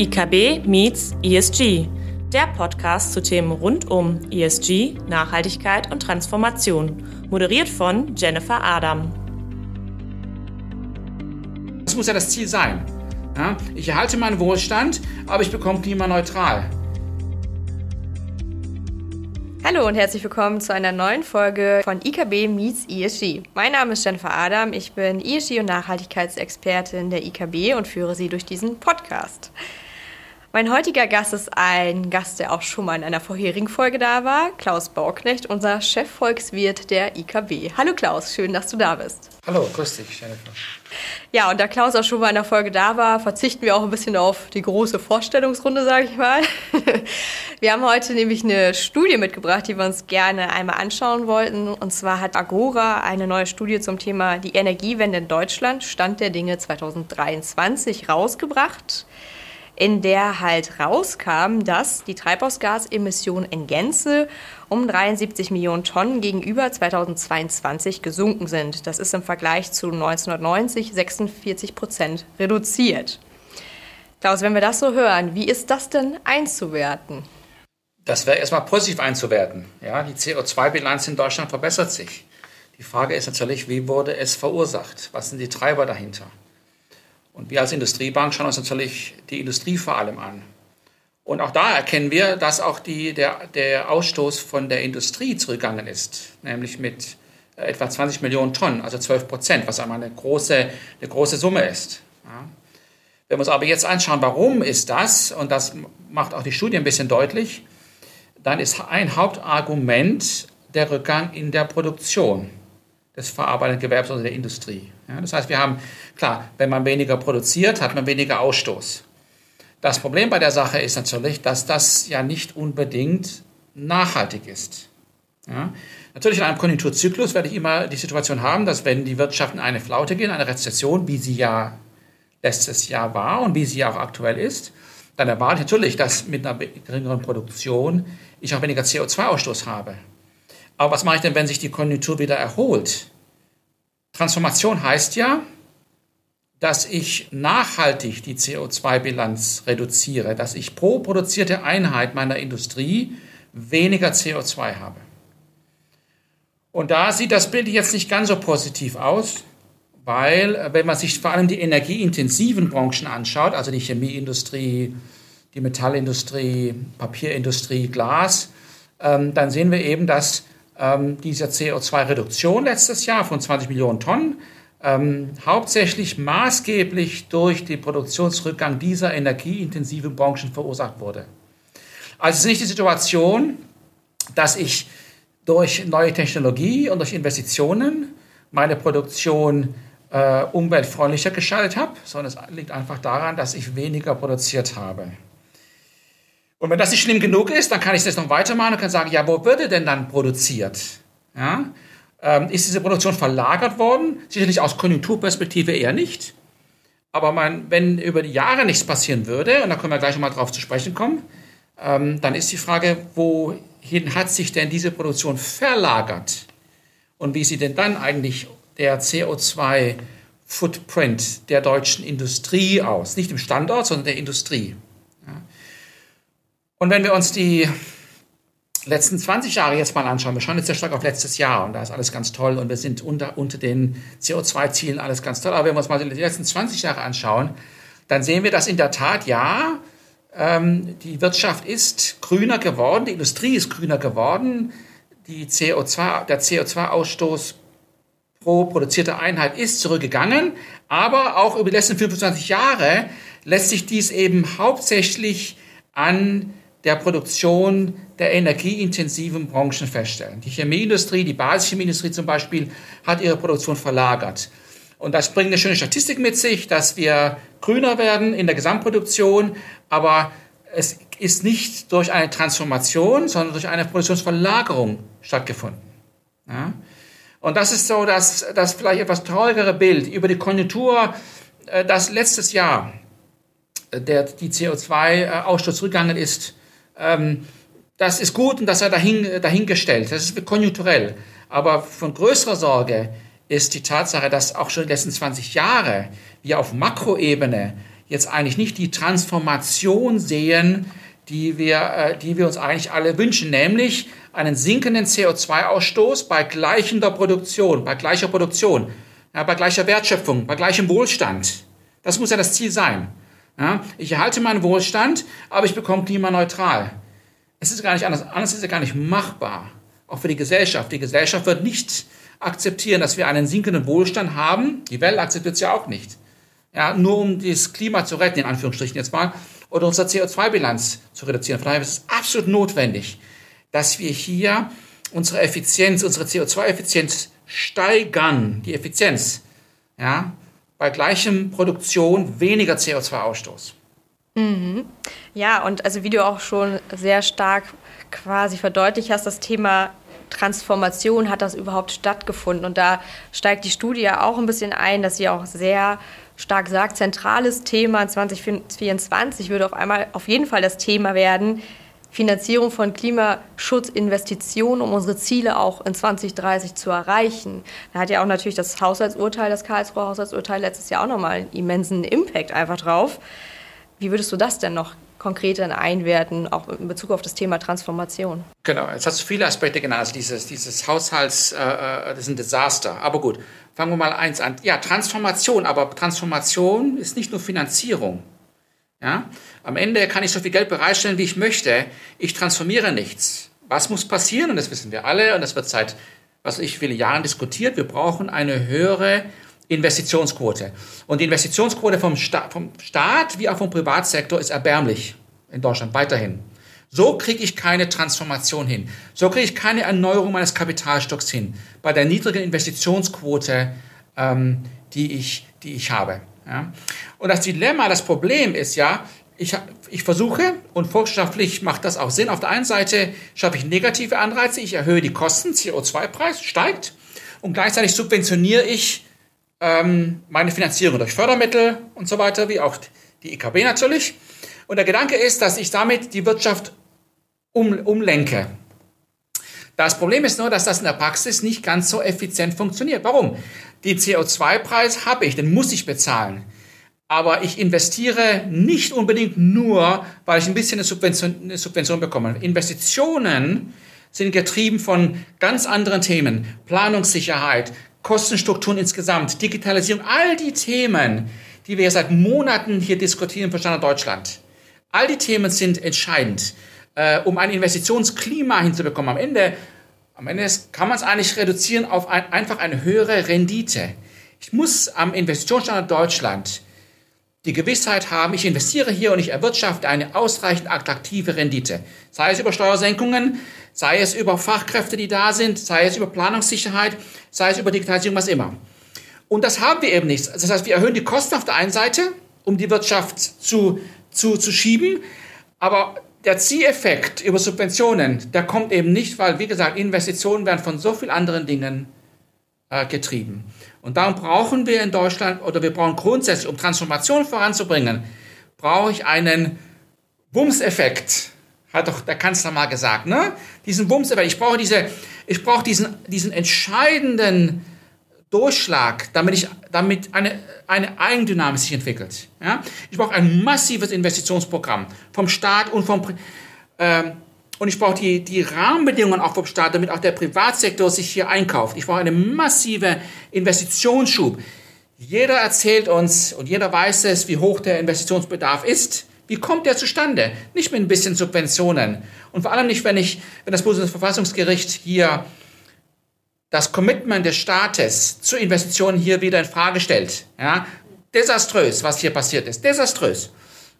IKB meets ESG, der Podcast zu Themen rund um ESG, Nachhaltigkeit und Transformation, moderiert von Jennifer Adam. Das muss ja das Ziel sein. Ich erhalte meinen Wohlstand, aber ich bekomme klimaneutral. Hallo und herzlich willkommen zu einer neuen Folge von IKB Meets ESG. Mein Name ist Jennifer Adam, ich bin ESG und Nachhaltigkeitsexpertin der IKB und führe Sie durch diesen Podcast. Mein heutiger Gast ist ein Gast, der auch schon mal in einer vorherigen Folge da war, Klaus Bauknecht, unser Chefvolkswirt der IKB. Hallo Klaus, schön, dass du da bist. Hallo, grüß dich, Jennifer. Ja, und da Klaus auch schon mal in der Folge da war, verzichten wir auch ein bisschen auf die große Vorstellungsrunde, sage ich mal. Wir haben heute nämlich eine Studie mitgebracht, die wir uns gerne einmal anschauen wollten. Und zwar hat Agora eine neue Studie zum Thema die Energiewende in Deutschland, Stand der Dinge 2023, rausgebracht in der halt rauskam, dass die Treibhausgasemissionen in Gänze um 73 Millionen Tonnen gegenüber 2022 gesunken sind. Das ist im Vergleich zu 1990 46 Prozent reduziert. Klaus, wenn wir das so hören, wie ist das denn einzuwerten? Das wäre erstmal positiv einzuwerten. Ja, die CO2-Bilanz in Deutschland verbessert sich. Die Frage ist natürlich, wie wurde es verursacht? Was sind die Treiber dahinter? Und wir als Industriebank schauen uns natürlich die Industrie vor allem an. Und auch da erkennen wir, dass auch die, der, der Ausstoß von der Industrie zurückgegangen ist, nämlich mit äh, etwa 20 Millionen Tonnen, also 12 Prozent, was einmal eine große, eine große Summe ist. Ja. Wenn wir uns aber jetzt anschauen, warum ist das, und das macht auch die Studie ein bisschen deutlich, dann ist ein Hauptargument der Rückgang in der Produktion des verarbeitenden Gewerbes oder der Industrie. Ja, das heißt, wir haben, klar, wenn man weniger produziert, hat man weniger Ausstoß. Das Problem bei der Sache ist natürlich, dass das ja nicht unbedingt nachhaltig ist. Ja, natürlich in einem Konjunkturzyklus werde ich immer die Situation haben, dass wenn die Wirtschaft in eine Flaute geht, eine Rezession, wie sie ja letztes Jahr war und wie sie ja auch aktuell ist, dann erwarte ich natürlich, dass mit einer geringeren Produktion ich auch weniger CO2-Ausstoß habe. Aber was mache ich denn, wenn sich die Konjunktur wieder erholt? Transformation heißt ja, dass ich nachhaltig die CO2-Bilanz reduziere, dass ich pro produzierte Einheit meiner Industrie weniger CO2 habe. Und da sieht das Bild jetzt nicht ganz so positiv aus, weil wenn man sich vor allem die energieintensiven Branchen anschaut, also die Chemieindustrie, die Metallindustrie, Papierindustrie, Glas, ähm, dann sehen wir eben, dass ähm, dieser CO2-Reduktion letztes Jahr von 20 Millionen Tonnen ähm, hauptsächlich maßgeblich durch den Produktionsrückgang dieser energieintensiven Branchen verursacht wurde. Also es ist nicht die Situation, dass ich durch neue Technologie und durch Investitionen meine Produktion äh, umweltfreundlicher gestaltet habe, sondern es liegt einfach daran, dass ich weniger produziert habe. Und wenn das nicht schlimm genug ist, dann kann ich das noch weitermachen und kann sagen, ja, wo würde denn dann produziert? Ja? Ähm, ist diese Produktion verlagert worden? Sicherlich aus Konjunkturperspektive eher nicht. Aber man, wenn über die Jahre nichts passieren würde, und da können wir gleich nochmal drauf zu sprechen kommen, ähm, dann ist die Frage, wohin hat sich denn diese Produktion verlagert? Und wie sieht denn dann eigentlich der CO2-Footprint der deutschen Industrie aus? Nicht im Standort, sondern der Industrie. Und wenn wir uns die letzten 20 Jahre jetzt mal anschauen, wir schauen jetzt sehr stark auf letztes Jahr und da ist alles ganz toll und wir sind unter, unter den CO2-Zielen alles ganz toll. Aber wenn wir uns mal die letzten 20 Jahre anschauen, dann sehen wir, dass in der Tat, ja, ähm, die Wirtschaft ist grüner geworden, die Industrie ist grüner geworden, die CO2, der CO2-Ausstoß pro produzierte Einheit ist zurückgegangen, aber auch über die letzten 25 Jahre lässt sich dies eben hauptsächlich an der Produktion der energieintensiven Branchen feststellen. Die Chemieindustrie, die Basischemieindustrie zum Beispiel, hat ihre Produktion verlagert. Und das bringt eine schöne Statistik mit sich, dass wir grüner werden in der Gesamtproduktion, aber es ist nicht durch eine Transformation, sondern durch eine Produktionsverlagerung stattgefunden. Ja? Und das ist so das, das vielleicht etwas traurigere Bild über die Konjunktur, äh, das letztes Jahr äh, der, die CO2-Ausstoß zurückgegangen ist, ähm, das ist gut und das sei dahin, dahingestellt. Das ist konjunkturell. Aber von größerer Sorge ist die Tatsache, dass auch schon die letzten 20 Jahre wir auf Makroebene jetzt eigentlich nicht die Transformation sehen, die wir, äh, die wir uns eigentlich alle wünschen, nämlich einen sinkenden CO2-Ausstoß bei gleichender Produktion, bei gleicher Produktion, ja, bei gleicher Wertschöpfung, bei gleichem Wohlstand. Das muss ja das Ziel sein. Ja, ich erhalte meinen Wohlstand, aber ich bekomme klimaneutral. Es ist gar nicht anders, anders ist ja gar nicht machbar. Auch für die Gesellschaft. Die Gesellschaft wird nicht akzeptieren, dass wir einen sinkenden Wohlstand haben. Die Welt akzeptiert es ja auch nicht. Ja, nur um das Klima zu retten, in Anführungsstrichen jetzt mal, oder unsere CO2-Bilanz zu reduzieren. Von daher ist es absolut notwendig, dass wir hier unsere Effizienz, unsere CO2-Effizienz steigern. Die Effizienz. Ja, bei gleichem Produktion weniger CO2-Ausstoß. Mhm. Ja, und also wie du auch schon sehr stark quasi verdeutlicht hast, das Thema Transformation hat das überhaupt stattgefunden. Und da steigt die Studie ja auch ein bisschen ein, dass sie auch sehr stark sagt, zentrales Thema 2024 würde auf einmal auf jeden Fall das Thema werden, Finanzierung von Klimaschutzinvestitionen, um unsere Ziele auch in 2030 zu erreichen. Da hat ja auch natürlich das Haushaltsurteil, das Karlsruher Haushaltsurteil letztes Jahr auch nochmal einen immensen Impact einfach drauf. Wie würdest du das denn noch konkret einwerten, auch in Bezug auf das Thema Transformation? Genau, jetzt hast du viele Aspekte genannt. Also dieses, dieses Haushalts, äh, äh, das ist ein Desaster. Aber gut, fangen wir mal eins an. Ja, Transformation, aber Transformation ist nicht nur Finanzierung. Ja? Am Ende kann ich so viel Geld bereitstellen, wie ich möchte. Ich transformiere nichts. Was muss passieren? Und das wissen wir alle. Und das wird seit, was ich, viele Jahren diskutiert. Wir brauchen eine höhere Investitionsquote. Und die Investitionsquote vom, Sta vom Staat wie auch vom Privatsektor ist erbärmlich in Deutschland weiterhin. So kriege ich keine Transformation hin. So kriege ich keine Erneuerung meines Kapitalstocks hin. Bei der niedrigen Investitionsquote, ähm, die, ich, die ich habe. Ja? Und das Dilemma, das Problem ist ja, ich, ich versuche, und volkswirtschaftlich macht das auch Sinn, auf der einen Seite schaffe ich negative Anreize, ich erhöhe die Kosten, CO2-Preis steigt, und gleichzeitig subventioniere ich ähm, meine Finanzierung durch Fördermittel und so weiter, wie auch die EKB natürlich. Und der Gedanke ist, dass ich damit die Wirtschaft um, umlenke. Das Problem ist nur, dass das in der Praxis nicht ganz so effizient funktioniert. Warum? Den CO2-Preis habe ich, den muss ich bezahlen. Aber ich investiere nicht unbedingt nur, weil ich ein bisschen eine Subvention, eine Subvention bekomme. Investitionen sind getrieben von ganz anderen Themen. Planungssicherheit, Kostenstrukturen insgesamt, Digitalisierung, all die Themen, die wir seit Monaten hier diskutieren für Standard Deutschland. All die Themen sind entscheidend, äh, um ein Investitionsklima hinzubekommen. Am Ende, am Ende kann man es eigentlich reduzieren auf ein, einfach eine höhere Rendite. Ich muss am Investitionsstandard Deutschland die Gewissheit haben, ich investiere hier und ich erwirtschafte eine ausreichend attraktive Rendite. Sei es über Steuersenkungen, sei es über Fachkräfte, die da sind, sei es über Planungssicherheit, sei es über Digitalisierung, was immer. Und das haben wir eben nicht. Das heißt, wir erhöhen die Kosten auf der einen Seite, um die Wirtschaft zu, zu, zu schieben, aber der Zieleffekt über Subventionen, der kommt eben nicht, weil, wie gesagt, Investitionen werden von so vielen anderen Dingen äh, getrieben. Und darum brauchen wir in Deutschland, oder wir brauchen grundsätzlich, um Transformation voranzubringen, brauche ich einen Wumms-Effekt hat doch der Kanzler mal gesagt, ne? Diesen Bums, ich brauche diese, ich brauche diesen, diesen entscheidenden Durchschlag, damit ich, damit eine, eine Eigendynamik sich entwickelt. Ja? Ich brauche ein massives Investitionsprogramm vom Staat und vom, ähm, und ich brauche die, die Rahmenbedingungen auch vom Staat, damit auch der Privatsektor sich hier einkauft. Ich brauche einen massiven Investitionsschub. Jeder erzählt uns und jeder weiß es, wie hoch der Investitionsbedarf ist. Wie kommt der zustande? Nicht mit ein bisschen Subventionen. Und vor allem nicht, wenn ich, wenn das Bundesverfassungsgericht hier das Commitment des Staates zu Investitionen hier wieder in Frage stellt. Ja, desaströs, was hier passiert ist. Desaströs.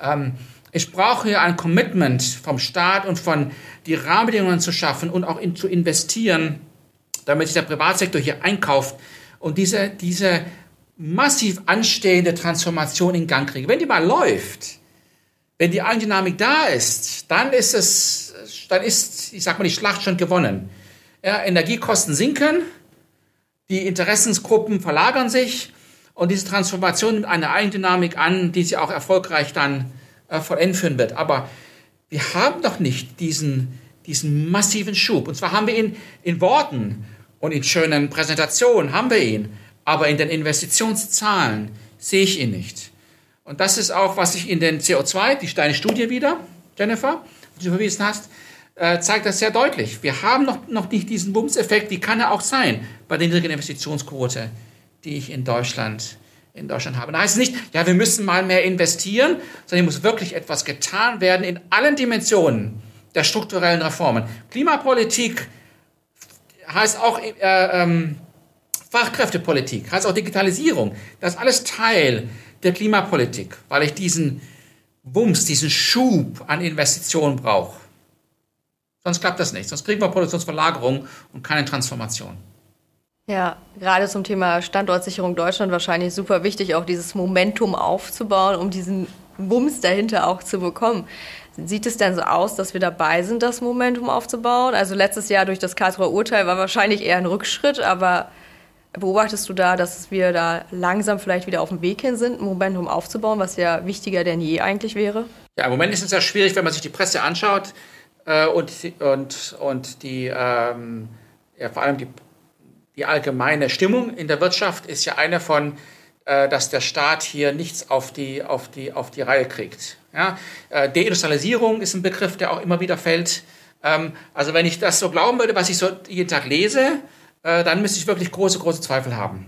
Ähm, ich brauche hier ein Commitment vom Staat und von die Rahmenbedingungen zu schaffen und auch in, zu investieren, damit sich der Privatsektor hier einkauft und diese, diese massiv anstehende Transformation in Gang kriege. Wenn die mal läuft, wenn die Eigendynamik da ist, dann ist es, dann ist, ich sag mal, die Schlacht schon gewonnen. Ja, Energiekosten sinken, die Interessensgruppen verlagern sich und diese Transformation nimmt eine Eigendynamik an, die sie auch erfolgreich dann äh, vollenden führen wird. Aber wir haben doch nicht diesen, diesen massiven Schub. Und zwar haben wir ihn in Worten und in schönen Präsentationen, haben wir ihn. Aber in den Investitionszahlen sehe ich ihn nicht. Und das ist auch, was ich in den CO2, die deine Studie wieder, Jennifer, die du verwiesen hast, äh, zeigt das sehr deutlich. Wir haben noch, noch nicht diesen Bumseffekt, wie kann er auch sein bei der niedrigen Investitionsquote, die ich in Deutschland, in Deutschland habe. Das heißt nicht, ja, wir müssen mal mehr investieren, sondern hier muss wirklich etwas getan werden in allen Dimensionen der strukturellen Reformen. Klimapolitik heißt auch äh, ähm, Fachkräftepolitik, heißt auch Digitalisierung. Das ist alles Teil der Klimapolitik, weil ich diesen Wumms, diesen Schub an Investitionen brauche. Sonst klappt das nicht. Sonst kriegen wir Produktionsverlagerung und keine Transformation. Ja, gerade zum Thema Standortsicherung Deutschland wahrscheinlich super wichtig, auch dieses Momentum aufzubauen, um diesen Wumms dahinter auch zu bekommen. Sieht es denn so aus, dass wir dabei sind, das Momentum aufzubauen? Also letztes Jahr durch das Karlsruher Urteil war wahrscheinlich eher ein Rückschritt, aber beobachtest du da, dass wir da langsam vielleicht wieder auf dem Weg hin sind, ein Momentum aufzubauen, was ja wichtiger denn je eigentlich wäre? Ja, im Moment ist es ja schwierig, wenn man sich die Presse anschaut äh, und, und, und die, ähm, ja, vor allem die, die allgemeine Stimmung in der Wirtschaft ist ja eine von, äh, dass der Staat hier nichts auf die, auf die, auf die Reihe kriegt. Ja? Äh, Deindustrialisierung ist ein Begriff, der auch immer wieder fällt. Ähm, also wenn ich das so glauben würde, was ich so jeden Tag lese, äh, dann müsste ich wirklich große, große Zweifel haben.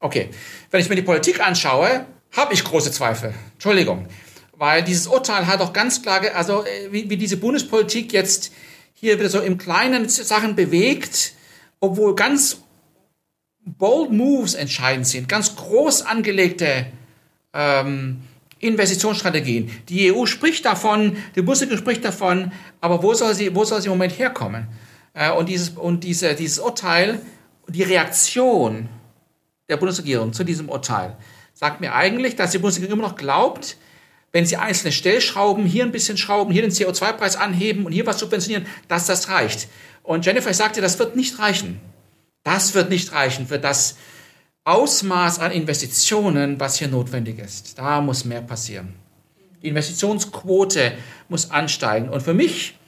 Okay, wenn ich mir die Politik anschaue, habe ich große Zweifel. Entschuldigung. Weil dieses Urteil hat auch ganz klar, also äh, wie, wie diese Bundespolitik jetzt hier wieder so im Kleinen Sachen bewegt, obwohl ganz bold Moves entscheidend sind, ganz groß angelegte ähm, Investitionsstrategien. Die EU spricht davon, die Bundesregierung spricht davon, aber wo soll sie, wo soll sie im Moment herkommen? Äh, und dieses, und diese, dieses Urteil, die Reaktion der Bundesregierung zu diesem Urteil sagt mir eigentlich, dass die Bundesregierung immer noch glaubt, wenn sie einzelne Stellschrauben, hier ein bisschen schrauben, hier den CO2-Preis anheben und hier was subventionieren, dass das reicht. Und Jennifer, ich sagte, das wird nicht reichen. Das wird nicht reichen für das Ausmaß an Investitionen, was hier notwendig ist. Da muss mehr passieren. Die Investitionsquote muss ansteigen. Und für mich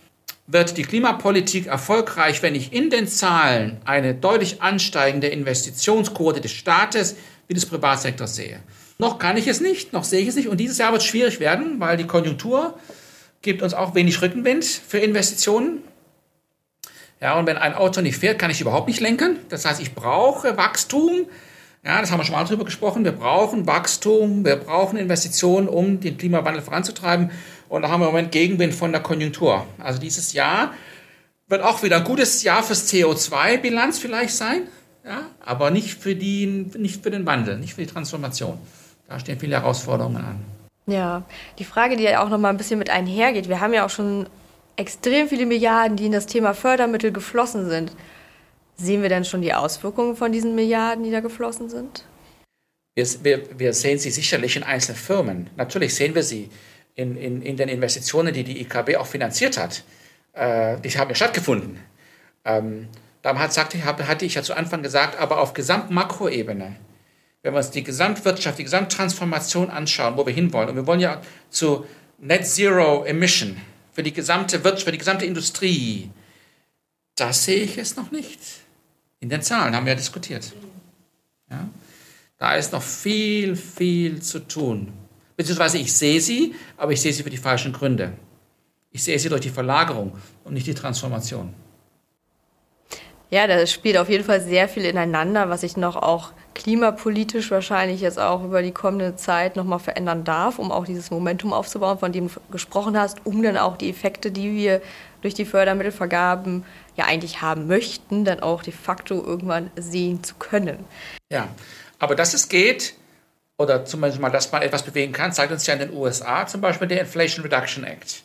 wird die Klimapolitik erfolgreich, wenn ich in den Zahlen eine deutlich ansteigende Investitionsquote des Staates wie des Privatsektors sehe. Noch kann ich es nicht, noch sehe ich es nicht. Und dieses Jahr wird es schwierig werden, weil die Konjunktur gibt uns auch wenig Rückenwind für Investitionen. Ja, und wenn ein Auto nicht fährt, kann ich überhaupt nicht lenken. Das heißt, ich brauche Wachstum. Ja, das haben wir schon mal drüber gesprochen. Wir brauchen Wachstum, wir brauchen Investitionen, um den Klimawandel voranzutreiben. Und da haben wir im Moment Gegenwind von der Konjunktur. Also dieses Jahr wird auch wieder ein gutes Jahr fürs CO2-Bilanz vielleicht sein, ja, aber nicht für, die, nicht für den Wandel, nicht für die Transformation. Da stehen viele Herausforderungen an. Ja, die Frage, die ja auch noch mal ein bisschen mit einhergeht. Wir haben ja auch schon extrem viele Milliarden, die in das Thema Fördermittel geflossen sind. Sehen wir denn schon die Auswirkungen von diesen Milliarden, die da geflossen sind? Wir, wir, sehen sie sicherlich in einzelnen Firmen. Natürlich sehen wir sie in, in, in den Investitionen, die die IKB auch finanziert hat. Äh, die haben ja stattgefunden. Ähm, damals sagte, hatte ich ja zu Anfang gesagt, aber auf Gesamtmakroebene wenn wir uns die Gesamtwirtschaft, die Gesamttransformation anschauen, wo wir hinwollen, und wir wollen ja zu Net Zero Emission für die gesamte Wirtschaft, für die gesamte Industrie, das sehe ich jetzt noch nicht. In den Zahlen haben wir ja diskutiert. Ja? Da ist noch viel, viel zu tun. Beziehungsweise ich sehe sie, aber ich sehe sie für die falschen Gründe. Ich sehe sie durch die Verlagerung und nicht die Transformation. Ja, das spielt auf jeden Fall sehr viel ineinander, was ich noch auch klimapolitisch wahrscheinlich jetzt auch über die kommende Zeit nochmal verändern darf, um auch dieses Momentum aufzubauen, von dem du gesprochen hast, um dann auch die Effekte, die wir durch die Fördermittelvergaben ja eigentlich haben möchten, dann auch de facto irgendwann sehen zu können. Ja, aber dass es geht, oder zumindest mal, dass man etwas bewegen kann, zeigt uns ja in den USA zum Beispiel der Inflation Reduction Act,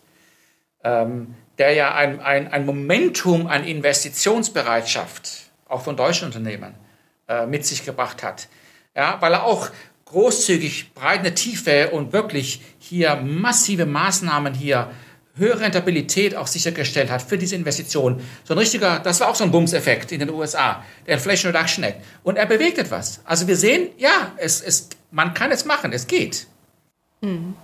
ähm, der ja ein, ein, ein Momentum an Investitionsbereitschaft auch von deutschen Unternehmen äh, mit sich gebracht hat. Ja, weil er auch großzügig, breit eine Tiefe und wirklich hier massive Maßnahmen hier, höhere Rentabilität auch sichergestellt hat für diese Investitionen. So ein richtiger, das war auch so ein Bumseffekt in den USA, der Inflation Reduction Act. Und er bewegt etwas. Also wir sehen, ja, es, es, man kann es machen, es geht. Hm.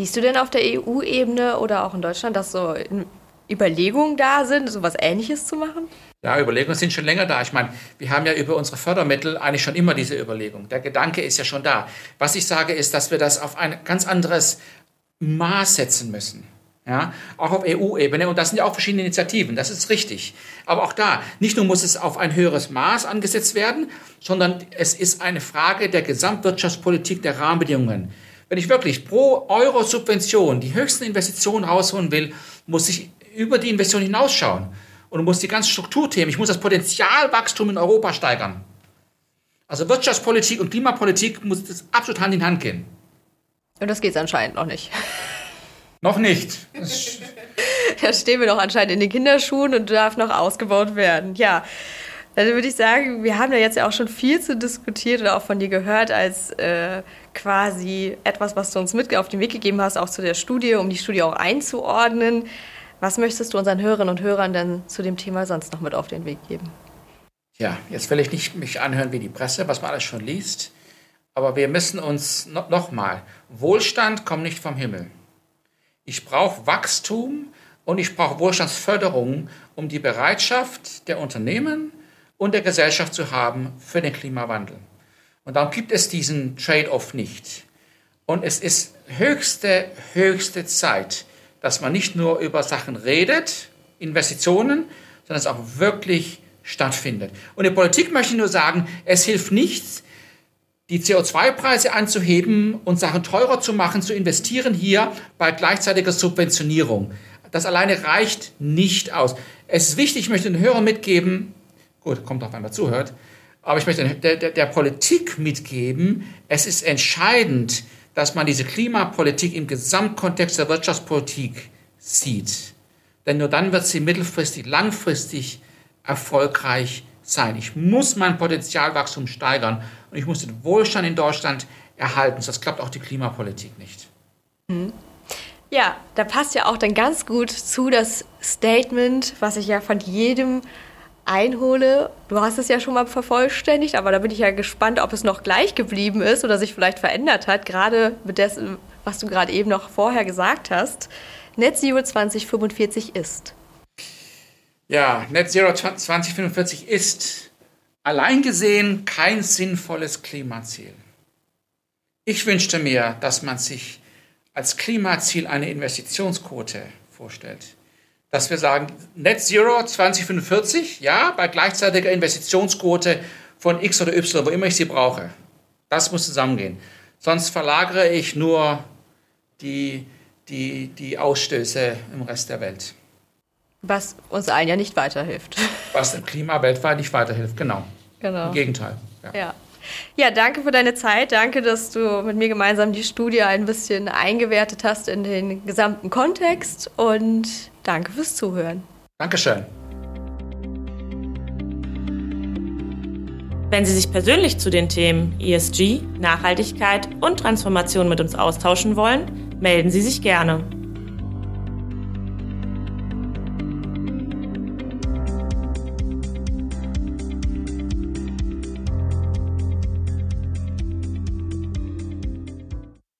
Siehst du denn auf der EU-Ebene oder auch in Deutschland, dass so Überlegungen da sind, so was Ähnliches zu machen? Ja, Überlegungen sind schon länger da. Ich meine, wir haben ja über unsere Fördermittel eigentlich schon immer diese Überlegung. Der Gedanke ist ja schon da. Was ich sage, ist, dass wir das auf ein ganz anderes Maß setzen müssen. Ja, auch auf EU-Ebene. Und das sind ja auch verschiedene Initiativen. Das ist richtig. Aber auch da, nicht nur muss es auf ein höheres Maß angesetzt werden, sondern es ist eine Frage der Gesamtwirtschaftspolitik, der Rahmenbedingungen. Wenn ich wirklich pro Euro Subvention die höchsten Investitionen rausholen will, muss ich über die Investition hinausschauen und muss die ganzen Strukturthemen, ich muss das Potenzialwachstum in Europa steigern. Also Wirtschaftspolitik und Klimapolitik muss das absolut Hand in Hand gehen. Und das geht anscheinend noch nicht. Noch nicht. da stehen wir noch anscheinend in den Kinderschuhen und darf noch ausgebaut werden. Ja, dann würde ich sagen, wir haben ja jetzt ja auch schon viel zu diskutiert oder auch von dir gehört als äh, quasi etwas, was du uns mit auf den Weg gegeben hast, auch zu der Studie, um die Studie auch einzuordnen. Was möchtest du unseren Hörerinnen und Hörern denn zu dem Thema sonst noch mit auf den Weg geben? Ja, jetzt will ich nicht mich anhören wie die Presse, was man alles schon liest. Aber wir müssen uns no nochmal, Wohlstand kommt nicht vom Himmel. Ich brauche Wachstum und ich brauche Wohlstandsförderung, um die Bereitschaft der Unternehmen und der Gesellschaft zu haben für den Klimawandel. Und darum gibt es diesen Trade-off nicht. Und es ist höchste, höchste Zeit, dass man nicht nur über Sachen redet, Investitionen, sondern es auch wirklich stattfindet. Und in Politik möchte ich nur sagen, es hilft nichts, die CO2-Preise anzuheben und Sachen teurer zu machen, zu investieren hier bei gleichzeitiger Subventionierung. Das alleine reicht nicht aus. Es ist wichtig, ich möchte den Hörern mitgeben, gut, kommt auf einmal zuhört, aber ich möchte der, der, der Politik mitgeben, es ist entscheidend, dass man diese Klimapolitik im Gesamtkontext der Wirtschaftspolitik sieht. Denn nur dann wird sie mittelfristig, langfristig erfolgreich sein. Ich muss mein Potenzialwachstum steigern und ich muss den Wohlstand in Deutschland erhalten. Das klappt auch die Klimapolitik nicht. Mhm. Ja, da passt ja auch dann ganz gut zu das Statement, was ich ja von jedem einhole. Du hast es ja schon mal vervollständigt, aber da bin ich ja gespannt, ob es noch gleich geblieben ist oder sich vielleicht verändert hat, gerade mit dessen, was du gerade eben noch vorher gesagt hast. Net Zero 2045 ist. Ja, Net Zero 2045 ist allein gesehen kein sinnvolles Klimaziel. Ich wünschte mir, dass man sich als Klimaziel eine Investitionsquote vorstellt dass wir sagen, Net Zero 2045, ja, bei gleichzeitiger Investitionsquote von X oder Y, wo immer ich sie brauche. Das muss zusammengehen. Sonst verlagere ich nur die, die, die Ausstöße im Rest der Welt. Was uns allen ja nicht weiterhilft. Was dem Klima weltweit nicht weiterhilft, genau. Genau. Im Gegenteil. ja. ja. Ja, danke für deine Zeit. Danke, dass du mit mir gemeinsam die Studie ein bisschen eingewertet hast in den gesamten Kontext. Und danke fürs Zuhören. Dankeschön. Wenn Sie sich persönlich zu den Themen ESG, Nachhaltigkeit und Transformation mit uns austauschen wollen, melden Sie sich gerne.